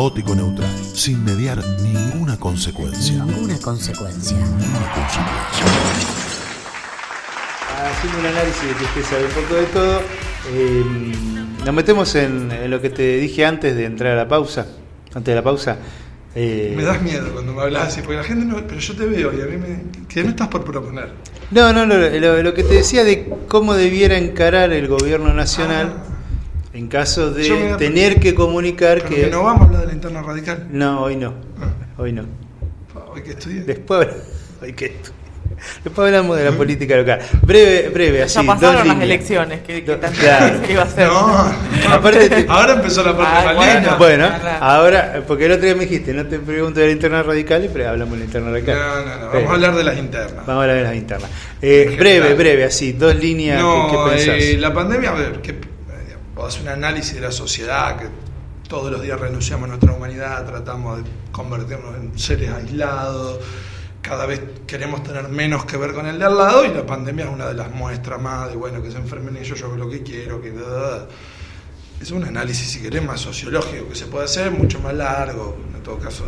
caótico neutral, sin mediar ninguna consecuencia. Ninguna consecuencia. Ninguna consecuencia. Haciendo un análisis de que usted sabe un poco de todo, eh, nos metemos en, en lo que te dije antes de entrar a la pausa. Antes de la pausa. Eh, Me das miedo cuando me hablas así, porque la gente no. Pero yo te veo y a mí me. ¿Qué me estás por proponer? No, no, lo, lo- lo que te decía de cómo debiera encarar el gobierno nacional Ah, en caso de tener que comunicar que... que no vamos a hablar de la interna radical. No, hoy no. Ah, Hoy no. hoy que estudié. Después, hoy que Después hablamos de la política local. Breve, breve, así. ya pasaron dos las líneas. elecciones, que, que tanto claro. iba a hacer. No, Aparte te- ahora empezó la parte Ah, bueno. Claro. ahora, porque el otro día me dijiste, no te pregunto de la interna radical, pero hablamos de la interna radical. No, no, no, vamos a hablar de las internas. Vamos a hablar de las internas. Eh, breve, breve, así, dos líneas. No, ¿qué, qué pensás? eh, la pandemia, a ver, que, vos haces un análisis de la sociedad, que todos los días renunciamos a nuestra humanidad, tratamos de convertirnos en seres aislados, cada vez queremos tener menos que ver con el de al lado y la pandemia es una de las muestras más de, bueno, que se enfermen ellos, yo lo que quiero, que... Es un análisis, si querés, más sociológico que se puede hacer, mucho más largo, en todo caso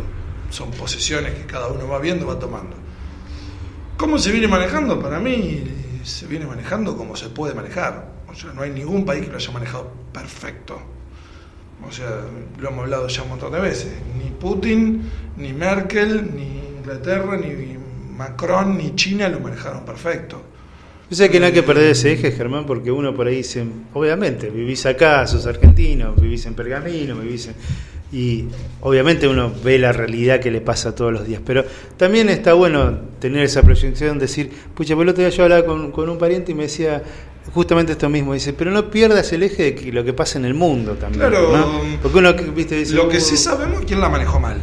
son posiciones que cada uno va viendo, va tomando. ¿Cómo se viene manejando? Para mí se viene manejando como se puede manejar. O sea, no hay ningún país que lo haya manejado perfecto. O sea, lo hemos hablado ya un montón de veces. Ni Putin, ni Merkel, ni Inglaterra, ni Macron, ni China lo manejaron perfecto. Yo sé que no hay que perder ese eje, Germán, porque uno por ahí dice, obviamente, vivís acá, sos argentino, vivís en Pergamino, vivís en... Y obviamente uno ve la realidad que le pasa todos los días, pero también está bueno tener esa proyección, decir, pucha, por el otro día yo hablaba con, con un pariente y me decía justamente esto mismo, dice, pero no pierdas el eje de que lo que pasa en el mundo también, Claro, ¿no? Porque uno, viste, dice, Lo que "Uh, sí sabemos es quién la manejó mal.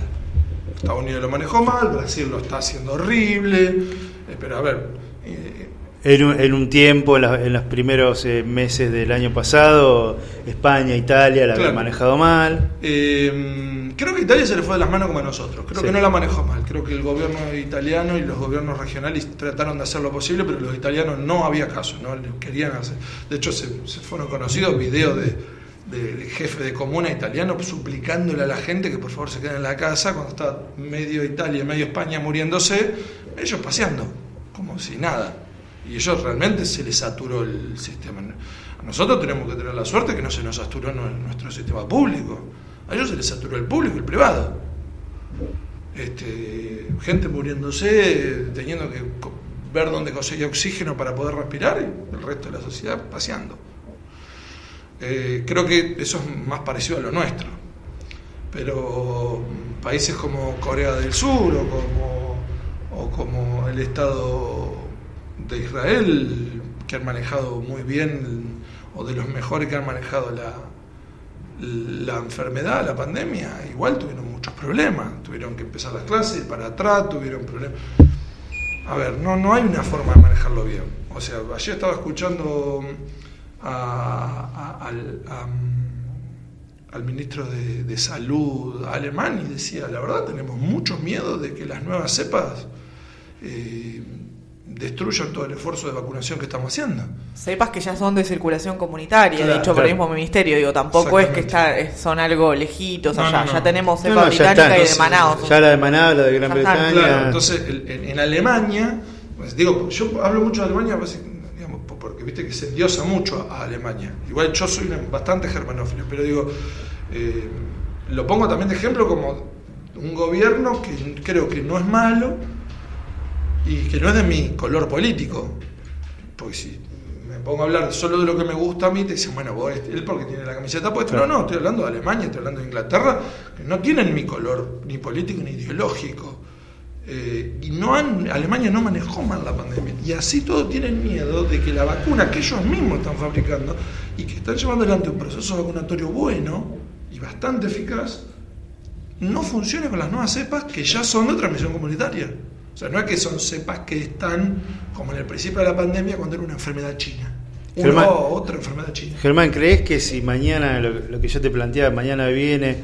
Estados Unidos lo manejó mal, Brasil lo está haciendo horrible. eh, pero a ver, eh, En un, en un tiempo, en, la- en los primeros eh, meses del año pasado, España, Italia la habían Claro. manejado mal. Eh, creo que Italia se le fue de las manos como a nosotros. Creo Sí. que no la manejó mal. Creo que el gobierno italiano y los gobiernos regionales trataron de hacer lo posible, pero los italianos no había caso, no querían hacer. De hecho, se, se fueron conocidos videos de, de- de jefe de comuna italiano suplicándole a la gente que por favor se queden en la casa cuando está medio Italia medio España muriéndose, ellos paseando, como si nada. Y ellos realmente se les saturó el sistema. Nosotros tenemos que tener la suerte que no se nos saturó nu- nuestro sistema público. A ellos se les saturó el público, el privado. Este, gente muriéndose, teniendo que ver dónde conseguía oxígeno para poder respirar y el resto de la sociedad paseando. Eh, creo que eso es más parecido a lo nuestro. Pero países como Corea del Sur o como, o como el Estado de Israel, que han manejado muy bien, o de los mejores que han manejado la, la enfermedad, la pandemia, igual tuvieron muchos problemas. Tuvieron que empezar las clases para atrás, tuvieron problemas. A ver, no, no hay una forma de manejarlo bien. O sea, ayer estaba escuchando al, al ministro de, de Salud alemán y decía, la verdad tenemos mucho miedo de que las nuevas cepas eh, destruyan todo el esfuerzo de vacunación que estamos haciendo. Sepas que ya son de circulación comunitaria, Claro, dicho por el mismo ministerio. Digo, tampoco es que está, es- son algo lejitos No, allá. no, no. Ya tenemos cepa británica y de entonces, Manaus. Ya la de Maná, la de Gran Bretaña. Claro, entonces en, en Alemania, pues, digo, yo hablo mucho de Alemania pues, digamos, po- porque viste que se endiosa mucho a, a Alemania. Igual yo soy bastante germanófilo, pero digo, eh, lo pongo también de ejemplo como un gobierno que creo que no es malo y que no es de mi color político. Porque si me pongo a hablar solo de lo que me gusta a mí, te dicen, bueno, vos, él porque tiene la camiseta puesta. No, no, estoy hablando de Alemania, estoy hablando de Inglaterra, que no tienen mi color, ni político ni ideológico. Eh, y no han, Alemania no manejó mal la pandemia. Y así todos tienen miedo de que la vacuna que ellos mismos están fabricando y que están llevando adelante un proceso vacunatorio bueno y bastante eficaz, no funcione con las nuevas cepas que ya son de transmisión comunitaria. O sea, no es que son cepas que están como en el principio de la pandemia cuando era una enfermedad china. Una Germán. o otra enfermedad china. Germán, ¿crees que si mañana, lo, lo que yo te planteaba, mañana viene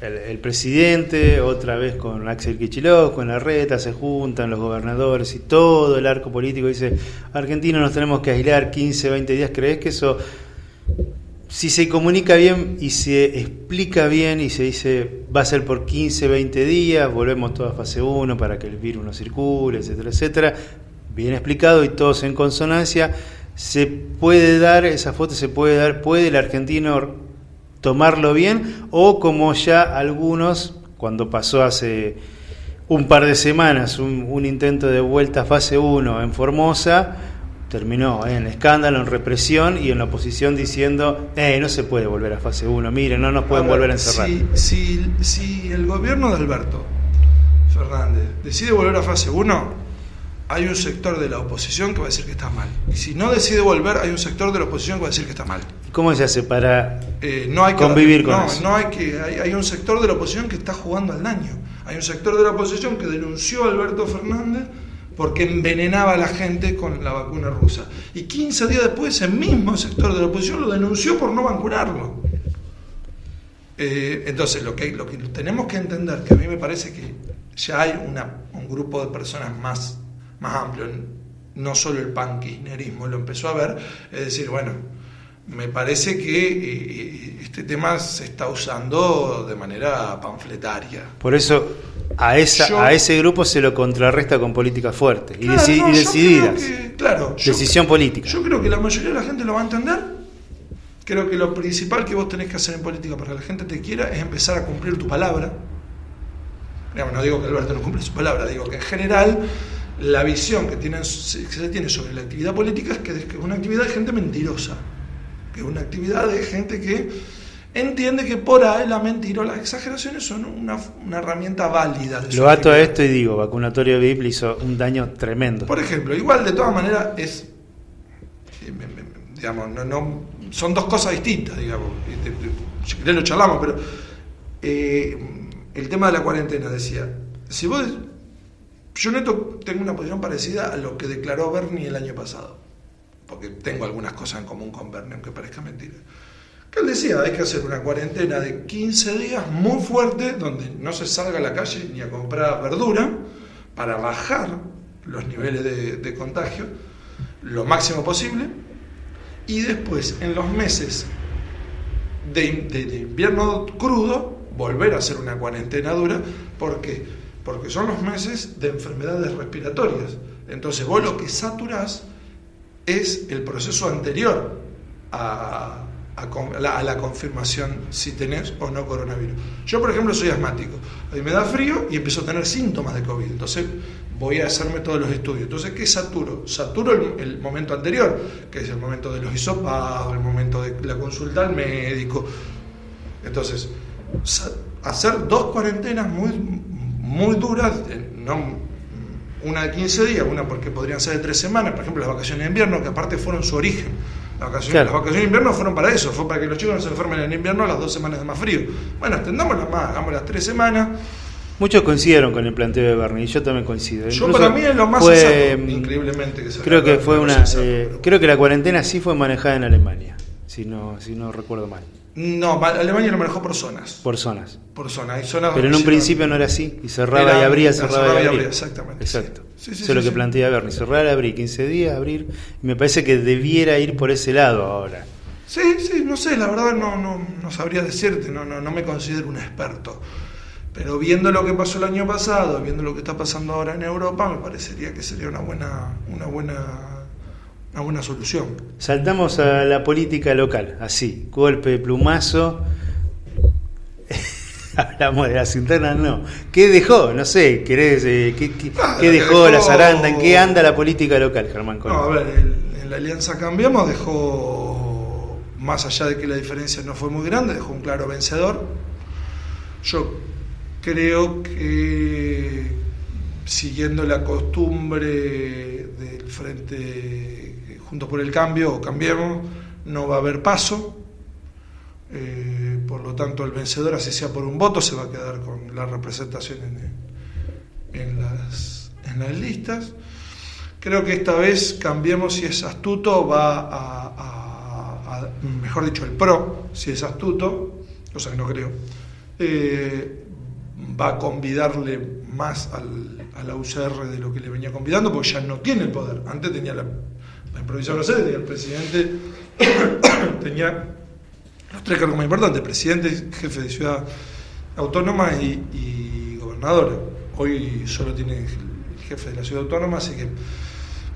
el, el presidente, otra vez con Axel Kicillof, con Larreta, se juntan los gobernadores y todo el arco político dice, Argentina nos tenemos que aislar 15, 20 días, ¿crees que eso si se comunica bien y se explica bien y se dice va a ser por 15, 20 días, volvemos todos a fase 1 para que el virus no circule, etcétera, etcétera, bien explicado y todos en consonancia, se puede dar, esa foto se puede dar, puede el argentino tomarlo bien o como ya algunos, cuando pasó hace un par de semanas un, un intento de vuelta a fase 1 en Formosa, terminó en escándalo, en represión y en la oposición diciendo, eh, no se puede volver a fase 1, miren, no nos pueden A ver, volver a encerrar. Si, si, si el gobierno de Alberto Fernández decide volver a fase 1, hay un sector de la oposición que va a decir que está mal. Y si no decide volver, hay un sector de la oposición que va a decir que está mal. ¿Cómo se hace para Eh, no hay que Convivir con no, eso. no hay que hay, hay un sector de la oposición que está jugando al daño. Hay un sector de la oposición que denunció a Alberto Fernández porque envenenaba a la gente con la vacuna rusa. Y 15 días después, ese mismo sector de la oposición lo denunció por no vacunarlo. Eh, entonces, lo que, lo que tenemos que entender, que a mí me parece que ya hay un grupo de personas más, más amplio, no solo el panquisnerismo lo empezó a ver, es decir, bueno, me parece que eh, este tema se está usando de manera panfletaria. Por eso a, esa, Yo- a ese grupo se lo contrarresta con políticas fuertes y, deci- no, y decididas. que- claro, yo- Decisión política. Yo creo que la mayoría de la gente lo va a entender. Creo que lo principal que vos tenés que hacer en política para que la gente te quiera es empezar a cumplir tu palabra. Digamos, no digo que Alberto no cumple su palabra, digo que en general la visión que, tienen, que se tiene sobre la actividad política es que es una actividad de gente mentirosa, que es una actividad de gente que entiende que por ahí la mentira o las exageraciones son una, una herramienta válida. De Lo ato a esto y digo, vacunatorio VIP le hizo un daño tremendo. Por ejemplo, igual de todas maneras es, eh, digamos, no, no- son dos cosas distintas, digamos. Y te- te- Si querés lo charlamos, pero eh, el tema de la cuarentena, decía, si vos, yo neto tengo una posición parecida a lo que declaró Bernie el año pasado, porque tengo algunas cosas en común con Bernie, aunque parezca mentira. Que él decía, hay que hacer una cuarentena de 15 días muy fuerte, donde no se salga a la calle ni a comprar verdura, para bajar los niveles de, contagio lo máximo posible, y después, en los meses de, de- de invierno crudo, volver a hacer una cuarentena dura, porque porque son los meses de enfermedades respiratorias. Entonces vos lo que saturás es el proceso anterior a, a la, confirmación si tenés o no coronavirus. Yo, por ejemplo, soy asmático. A mí me da frío y empiezo a tener síntomas de COVID. Entonces voy a hacerme todos los estudios. Entonces, ¿qué saturo? Saturo el, el momento anterior, que es el momento de los hisopados, el momento de la consulta al médico. Entonces, hacer dos cuarentenas muy, muy duras, eh, no una de 15 días, una porque podrían ser de tres semanas, por ejemplo las vacaciones de invierno, que aparte fueron su origen. Las vacaciones, Claro. las vacaciones de invierno fueron para eso, fue para que los chicos no se enfermen en invierno a las dos semanas de más frío. Bueno, extendámoslas más, hagamos las tres semanas. Muchos coincidieron con el planteo de Bernie yo también coincido. Yo Incluso para mí es lo más fue, sensato, mm, increíblemente que se Creo que fue una. sensato, eh, pero- creo que la cuarentena sí fue manejada en Alemania, si no, si no recuerdo mal, No, ma- Alemania lo manejó por zonas. por zonas. Por zonas. Zonas Pero en un sí principio no era así, y cerraba Era- y abría, cerraba cerraba y y abría, abría. exactamente, Exacto. sí. Sí, sí, Eso es lo sí, que sí. plantea Bernie, cerrar, abrir, 15 días, abrir. Y me parece que debiera ir por ese lado ahora. Sí, sí, no sé, la verdad no, no, no sabría decirte, no, no, no me considero un experto. Pero viendo lo que pasó el año pasado, viendo lo que está pasando ahora en Europa, me parecería que sería una buena, una buena, una buena solución. Saltamos a la política local, así, golpe de plumazo. Hablamos de las internas, no. ¿Qué dejó? No sé, ¿querés, eh, ¿qué, qué- Ah, qué dejó, la zaranda? ¿En qué anda la política local, Germán No, Colón? a ver, el- en la Alianza Cambiamos dejó, más allá de que la diferencia no fue muy grande, dejó un claro vencedor. Yo creo que siguiendo la costumbre del Frente Juntos por el Cambio o Cambiemos, no va a haber paso. Eh, por lo tanto, el vencedor, así sea por un voto, se va a quedar con la representación en, las, en las listas. Creo que esta vez Cambiemos, si es astuto, va a- mejor dicho, el PRO, si es astuto, cosa que no creo, eh, va a convidarle más al, a la UCR de lo que le venía convidando, porque ya no tiene el poder. Antes tenía la, la improvisación, no sé, tenía el presidente, tenía los tres cargos más importantes, presidente, jefe de ciudad autónoma y, y gobernador. Hoy solo tiene el jefe de la ciudad autónoma, así que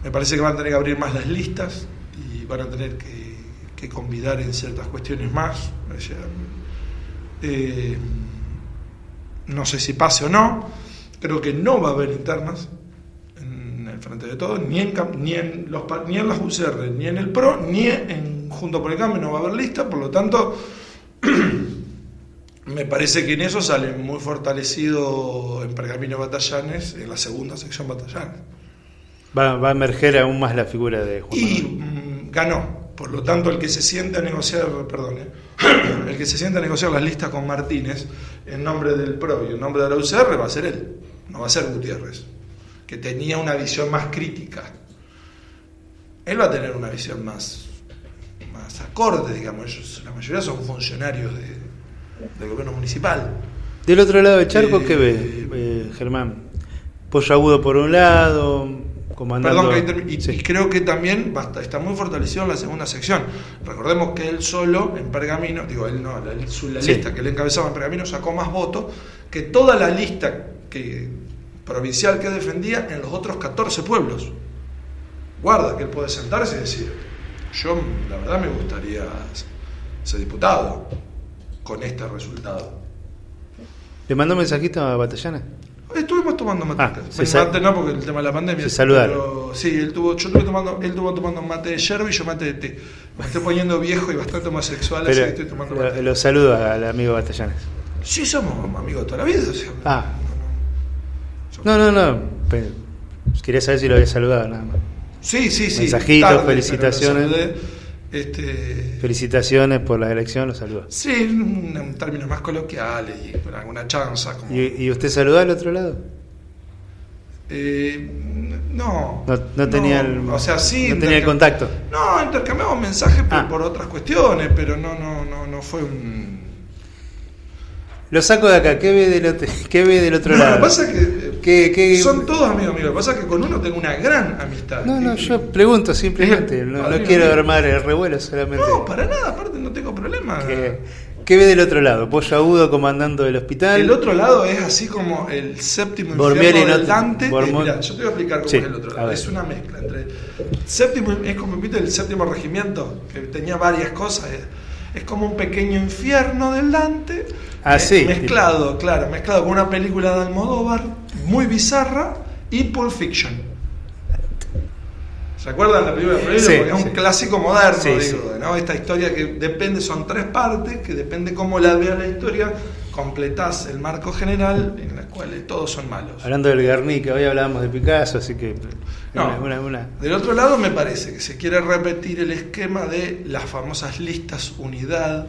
me parece que van a tener que abrir más las listas y van a tener que, convidar en ciertas cuestiones más. Eh, no sé si pase o no, creo que no va a haber internas frente de todos, ni en, ni en, los, ni en las UCR, ni en el PRO, ni en Junto por el Cambio no va a haber lista, por lo tanto, me parece que en eso sale muy fortalecido en Pergamino Batallanes, en la segunda sección Batallanes. Va, va a emerger aún más la figura de Juan Y Manuel. mm, ganó. Por lo tanto, el que se siente a negociar, perdón, eh, el que se siente a negociar las listas con Martínez en nombre del PRO y en nombre de la UCR va a ser él, no va a ser Gutiérrez, que tenía una visión más crítica. Él va a tener una visión más, más acorde, digamos. Ellos, la mayoría son funcionarios de- del gobierno municipal. Del otro lado del charco, Eh, ¿qué ve, eh, Germán? Pollo agudo por un lado, comandando... Perdón, que y, Sí. y creo que también basta, está muy fortalecido en la segunda sección. Recordemos que él solo en Pergamino, digo, él no, la, su- la Sí. lista que él encabezaba en Pergamino sacó más votos que toda la lista que, provincial que defendía en los otros 14 pueblos. Guarda, que él puede sentarse y decir, yo la verdad me gustaría ser diputado con este resultado. ¿Le mandó un mensajito a Batallana? Estuvimos tomando mate. Ah, mate no, porque el tema de la pandemia. se saludaron. pero sí, él tuvo, yo estuve tomando, él estuvo tomando mate de yerba y yo mate de té. Me estoy poniendo viejo y bastante homosexual, así que Pero estoy tomando lo, mate. lo saludo al amigo Batallanes. Sí, somos amigos de toda la vida. o sea, Ah. No, no. No, Quería saber si lo había saludado nada más. Sí, sí, sí. Mensajitos, tarde, felicitaciones. Este, Felicitaciones por la elección, lo saludo. sí, en, en términos más coloquiales y con alguna chanza. Como, ¿Y, y usted saludó al otro lado? eh, no, No, no tenía el, O sea, sí. no tenía el contacto. No, intercambiamos mensajes por, Ah. por otras cuestiones, pero no, no, no, no fue un. Lo saco de acá, ¿qué ve del otro, qué ve del otro No, lado? lo que pasa es que eh, ¿Qué- qué- son todos amigos míos. Lo que pasa es que con uno tengo una gran amistad. No, no, yo pregunto simplemente, Eh, no, no quiero armar el revuelo solamente. No, para nada, aparte no tengo problema. ¿Qué, qué ve del otro lado? Pollo agudo comandando el hospital. El otro lado es así como el séptimo infierno no del Dante. Eh, mirá, yo te voy a explicar cómo Sí, es el otro lado. Es una mezcla entre séptimo es como el séptimo regimiento que tenía varias cosas. Es, es como un pequeño infierno del Dante. Ah, eh. Mezclado, claro, mezclado con una película de Almodóvar muy bizarra y Pulp Fiction. ¿Se acuerdan de la película de? Sí, Porque es sí. un clásico moderno, Sí, digo, ¿no? Esta historia que depende, son tres partes, que depende cómo la veas la historia, completás el marco general en la cual todos son malos. Hablando del Guernica, hoy hablábamos de Picasso, así que. No. Una, una, una- Del otro lado me parece que se quiere repetir el esquema de las famosas listas unidad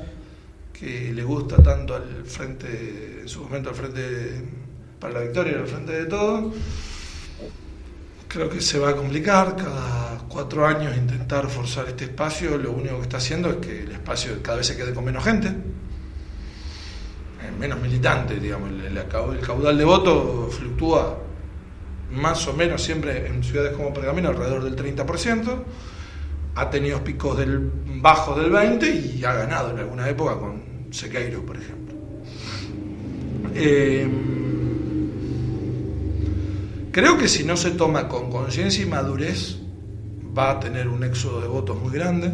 que le gusta tanto al frente, en su momento al frente para la victoria, al frente de todo. Creo que se va a complicar cada cuatro años intentar forzar este espacio. Lo único que está haciendo es que el espacio cada vez se quede con menos gente, menos militantes, digamos. El, caudal de voto fluctúa más o menos siempre en ciudades como Pergamino alrededor del 30%. Ha tenido picos del bajos del 20% y ha ganado en alguna época con Sequeiro, por ejemplo. Eh, creo que si no se toma con conciencia y madurez, va a tener un éxodo de votos muy grande.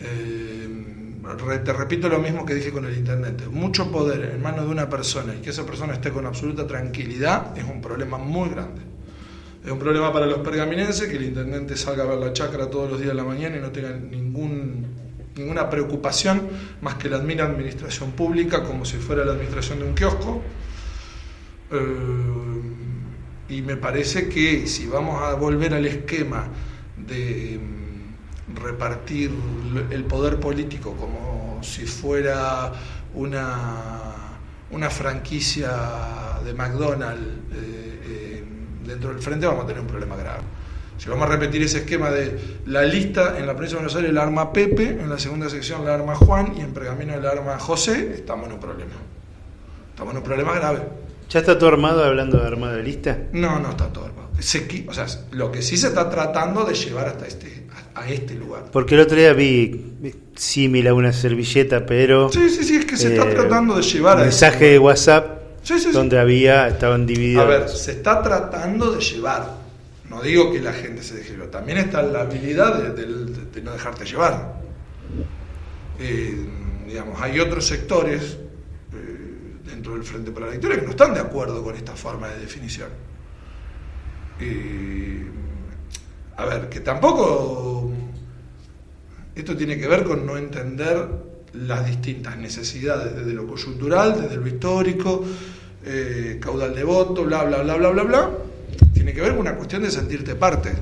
Eh, te repito lo mismo que dije con el intendente. Mucho poder en manos de una persona y que esa persona esté con absoluta tranquilidad es un problema muy grande. Es un problema para los pergaminenses que el intendente salga a ver la chacra todos los días de la mañana y no tenga ningún, ninguna preocupación más que la admira administración pública como si fuera la administración de un kiosco. Eh, y me parece que si vamos a volver al esquema de repartir el poder político como si fuera una, una franquicia de McDonald's eh, eh, dentro del frente, vamos a tener un problema grave. Si vamos a repetir ese esquema de la lista en la provincia de Buenos Aires la arma Pepe, en la segunda sección la arma Juan y en Pergamino la arma José, estamos en un problema. Estamos en un problema grave. ¿Ya está todo armado hablando de armado de lista? No, no está todo armado. Se o sea, lo que sí se está tratando de llevar hasta este a este lugar. Porque el otro día vi símil a una servilleta, pero Sí, sí, sí, es que se está eh, tratando de llevar a mensaje ese de. WhatsApp Sí, sí, sí. donde había estaban divididos. A ver, se está tratando de llevar. No digo que la gente se deje llevar. También está la habilidad de, de- de no dejarte llevar. Eh, digamos, hay otros sectores eh, dentro del Frente para la Victoria que no están de acuerdo con esta forma de definición. Eh, a ver, que tampoco esto tiene que ver con no entender las distintas necesidades, desde lo coyuntural, desde lo histórico, eh, caudal de voto, bla, bla, bla, bla, bla, bla. Tiene que ver con una cuestión de sentirte parte.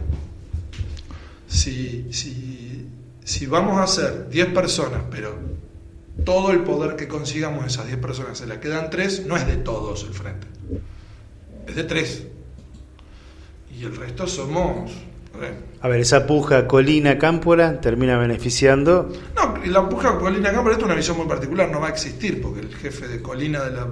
Si, si, si vamos a ser 10 personas, pero todo el poder que consigamos esas 10 personas se la quedan 3, no es de todos el frente. Es de 3. Y el resto somos... A ver, esa puja Colina-Cámpora termina beneficiando. No, la puja Colina Cámpora, esto es una visión muy particular, no va a existir, porque el jefe de Colina de, la,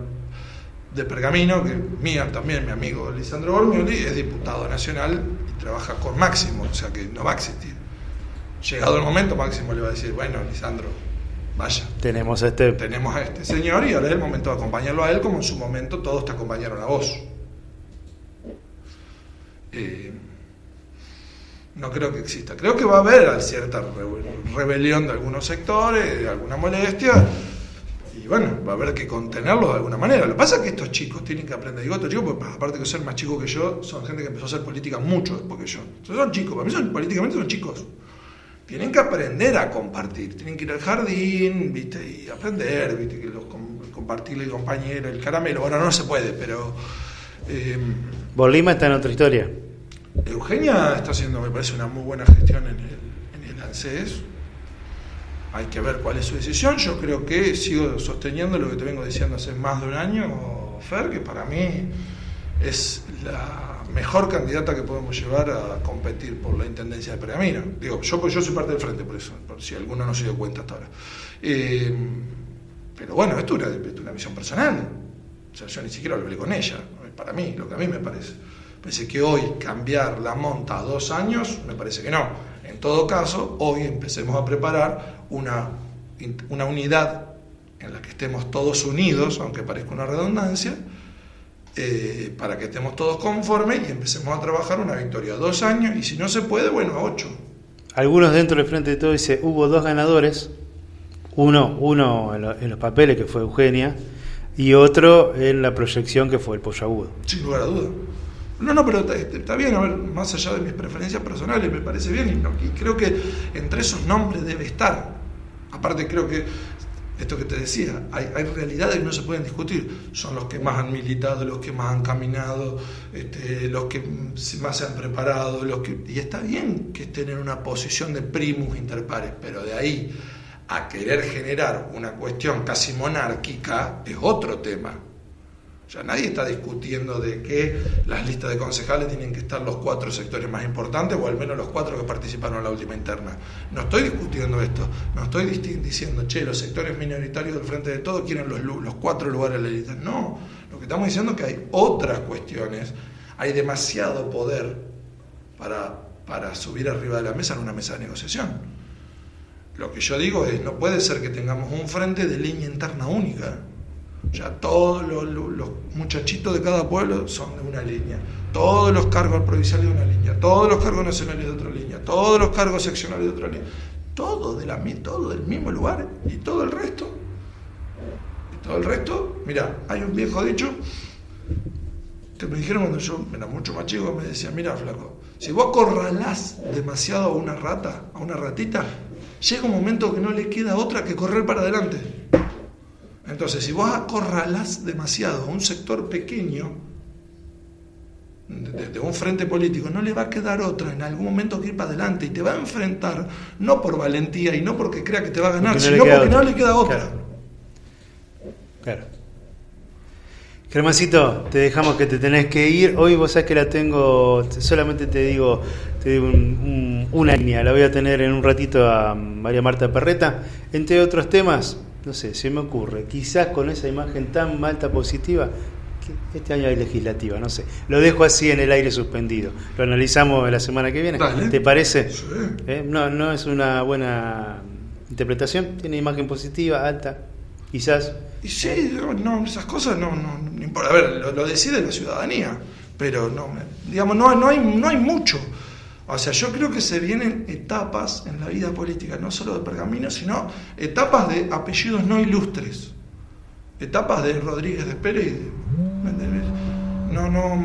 de Pergamino, que mía también, mi amigo Lisandro Bormioli, es diputado nacional y trabaja con Máximo, o sea que no va a existir. Llegado el momento, Máximo le va a decir, bueno, Lisandro, vaya, Tenemos a este. tenemos a este señor y ahora es el momento de acompañarlo a él, como en su momento todos te acompañaron a vos. Eh, no creo que exista. Creo que va a haber cierta re- rebelión de algunos sectores, alguna molestia, y bueno, va a haber que contenerlo de alguna manera. Lo que pasa es que estos chicos tienen que aprender. Digo, estos chicos, pues, aparte de ser más chicos que yo, son gente que empezó a hacer política mucho después que yo. Entonces son chicos, para mí son, políticamente son chicos. Tienen que aprender a compartir, tienen que ir al jardín, ¿viste? Y aprender, ¿viste? Que los com- compartirle el compañero, el caramelo. Bueno, no se puede, pero... eh, Bolima está en otra historia. Eugenia está haciendo, me parece, una muy buena gestión en el, en el ANSES. Hay que ver cuál es su decisión. Yo creo que sigo sosteniendo lo que te vengo diciendo hace más de un año, Fer, que para mí es la mejor candidata que podemos llevar a competir por la intendencia de Pergamino. Digo, yo, pues yo soy parte del frente, por eso, si alguno no se dio cuenta hasta ahora. Eh, pero bueno, esto es una, una visión personal. Yo ni siquiera hablé con ella, para mí, lo que a mí me parece. Parece que hoy cambiar la monta a dos años, me parece que no. En todo caso, hoy empecemos a preparar una, una unidad en la que estemos todos unidos, aunque parezca una redundancia, eh, para que estemos todos conformes y empecemos a trabajar una victoria a dos años y si no se puede, bueno, a ocho. Algunos dentro del frente de todo dice hubo dos ganadores, uno, uno en, lo- en los papeles que fue Eugenia y otro en la proyección que fue el pollo agudo. Sin lugar a duda. No, no, pero está, está bien, a ver, más allá de mis preferencias personales, me parece bien y, no- y creo que entre esos nombres debe estar. Aparte creo que, esto que te decía, hay, hay realidades que no se pueden discutir. Son los que más han militado, los que más han caminado, este, los que más se han preparado, los que, y está bien que estén en una posición de primus inter pares, pero de ahí a querer generar una cuestión casi monárquica es otro tema. Sea, nadie está discutiendo de que las listas de concejales tienen que estar los cuatro sectores más importantes o al menos los cuatro que participaron en la última interna. No estoy discutiendo esto, no estoy diciendo, che, los sectores minoritarios del Frente de Todo quieren los, los cuatro lugares de la lista. No, lo que estamos diciendo es que hay otras cuestiones, hay demasiado poder para, para subir arriba de la mesa en una mesa de negociación. Lo que yo digo es, no puede ser que tengamos un frente de línea interna única. Sea, todos los, muchachitos de cada pueblo son de una línea. Todos los cargos provinciales de una línea. Todos los cargos nacionales de otra línea. Todos los cargos seccionales de otra línea. Todo, de la, todo del mismo lugar. Y todo el resto. Y todo el resto. Mira, hay un viejo dicho que me dijeron cuando yo era mucho más chico, me decían, mira flaco, si vos acorralás demasiado a una rata, a una ratita, llega un momento que no le queda otra que correr para adelante. Entonces, si vos acorralás demasiado a un sector pequeño de, de un frente político, no le va a quedar otra en algún momento que ir para adelante y te va a enfrentar, no por valentía y no porque crea que te va a ganar, Porque sino porque no le queda otra. Claro. Claro. Germancito, te dejamos que te tenés que ir. Hoy vos sabés que la tengo, solamente te digo, te digo un- un- una línea, la voy a tener en un ratito a María Marta Perreta. Entre otros temas, no sé, se me ocurre, quizás con esa imagen tan alta positiva, que este año hay legislativa, no sé. Lo dejo así en el aire suspendido. Lo analizamos la semana que viene. Dale. ¿Te parece? Sí. ¿Eh? No, no es una buena interpretación. Tiene imagen positiva, alta, quizás. Y sí, no, esas cosas no, no, no importa. A ver, lo, lo decide la ciudadanía, pero no, digamos, no, no, hay, no hay mucho. O sea, yo creo que se vienen etapas en la vida política, no solo de Pergamino, sino etapas de apellidos no ilustres. Etapas de Rodríguez de Pérez. de-. No, no,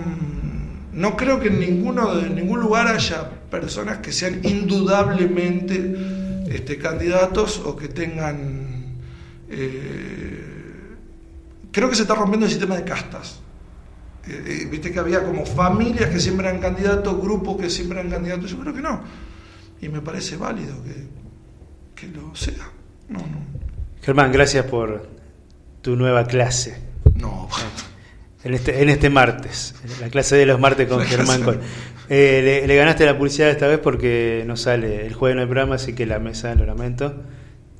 no creo que en ninguno en ningún lugar haya personas que sean indudablemente este, candidatos o que tengan eh, creo que se está rompiendo el sistema de castas. Eh, eh, Viste que había como familias que siempre eran candidatos, grupos que siempre eran candidatos. Yo creo que no. Y me parece válido que, que lo sea. No, no. Germán, gracias por tu nueva clase. No. En este, en este martes, la clase de los martes con La Germán. Col. Eh, le, le ganaste la publicidad esta vez porque no sale el jueves no hay programa, así que la mesa, lo lamento.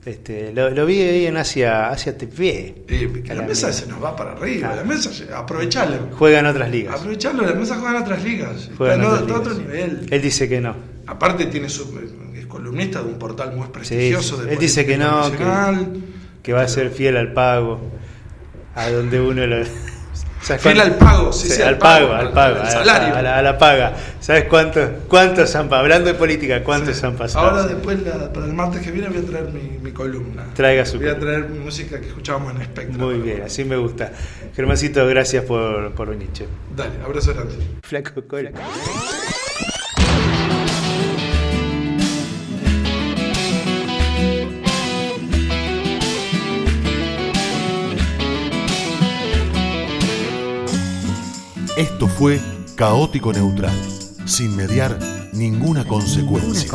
Este, lo, lo vi ahí en Asia, Asia TV. Eh, que la mesa se nos va para arriba. La mesa, se- aprovecharlo. Juega en otras ligas. Aprovecharlo, la mesa juega en otras ligas. Juega en Está otras otro ligas. nivel. Él dice que no. Aparte tiene su, es columnista de un portal muy prestigioso. sí. de Él dice que no, que-. Que va a ser fiel al pago. A donde uno lo. ¿Sabes Fiel cuánto? al pago, sí, sí, al al pago, pago, al pago, al salario. A, la, a la paga. ¿Sabes cuántos cuántos han pasado? Hablando de política, ¿cuántos han pasado? Ahora después, la- para el martes que viene, voy a traer mi, mi columna. Traiga su Voy a traer música que escuchábamos en Spectrum. Muy bien, así me gusta. Germancito, gracias por, por venir, che. Dale, abrazo grande. Flaco cola. Esto fue Caótico Neutral, sin mediar ninguna consecuencia.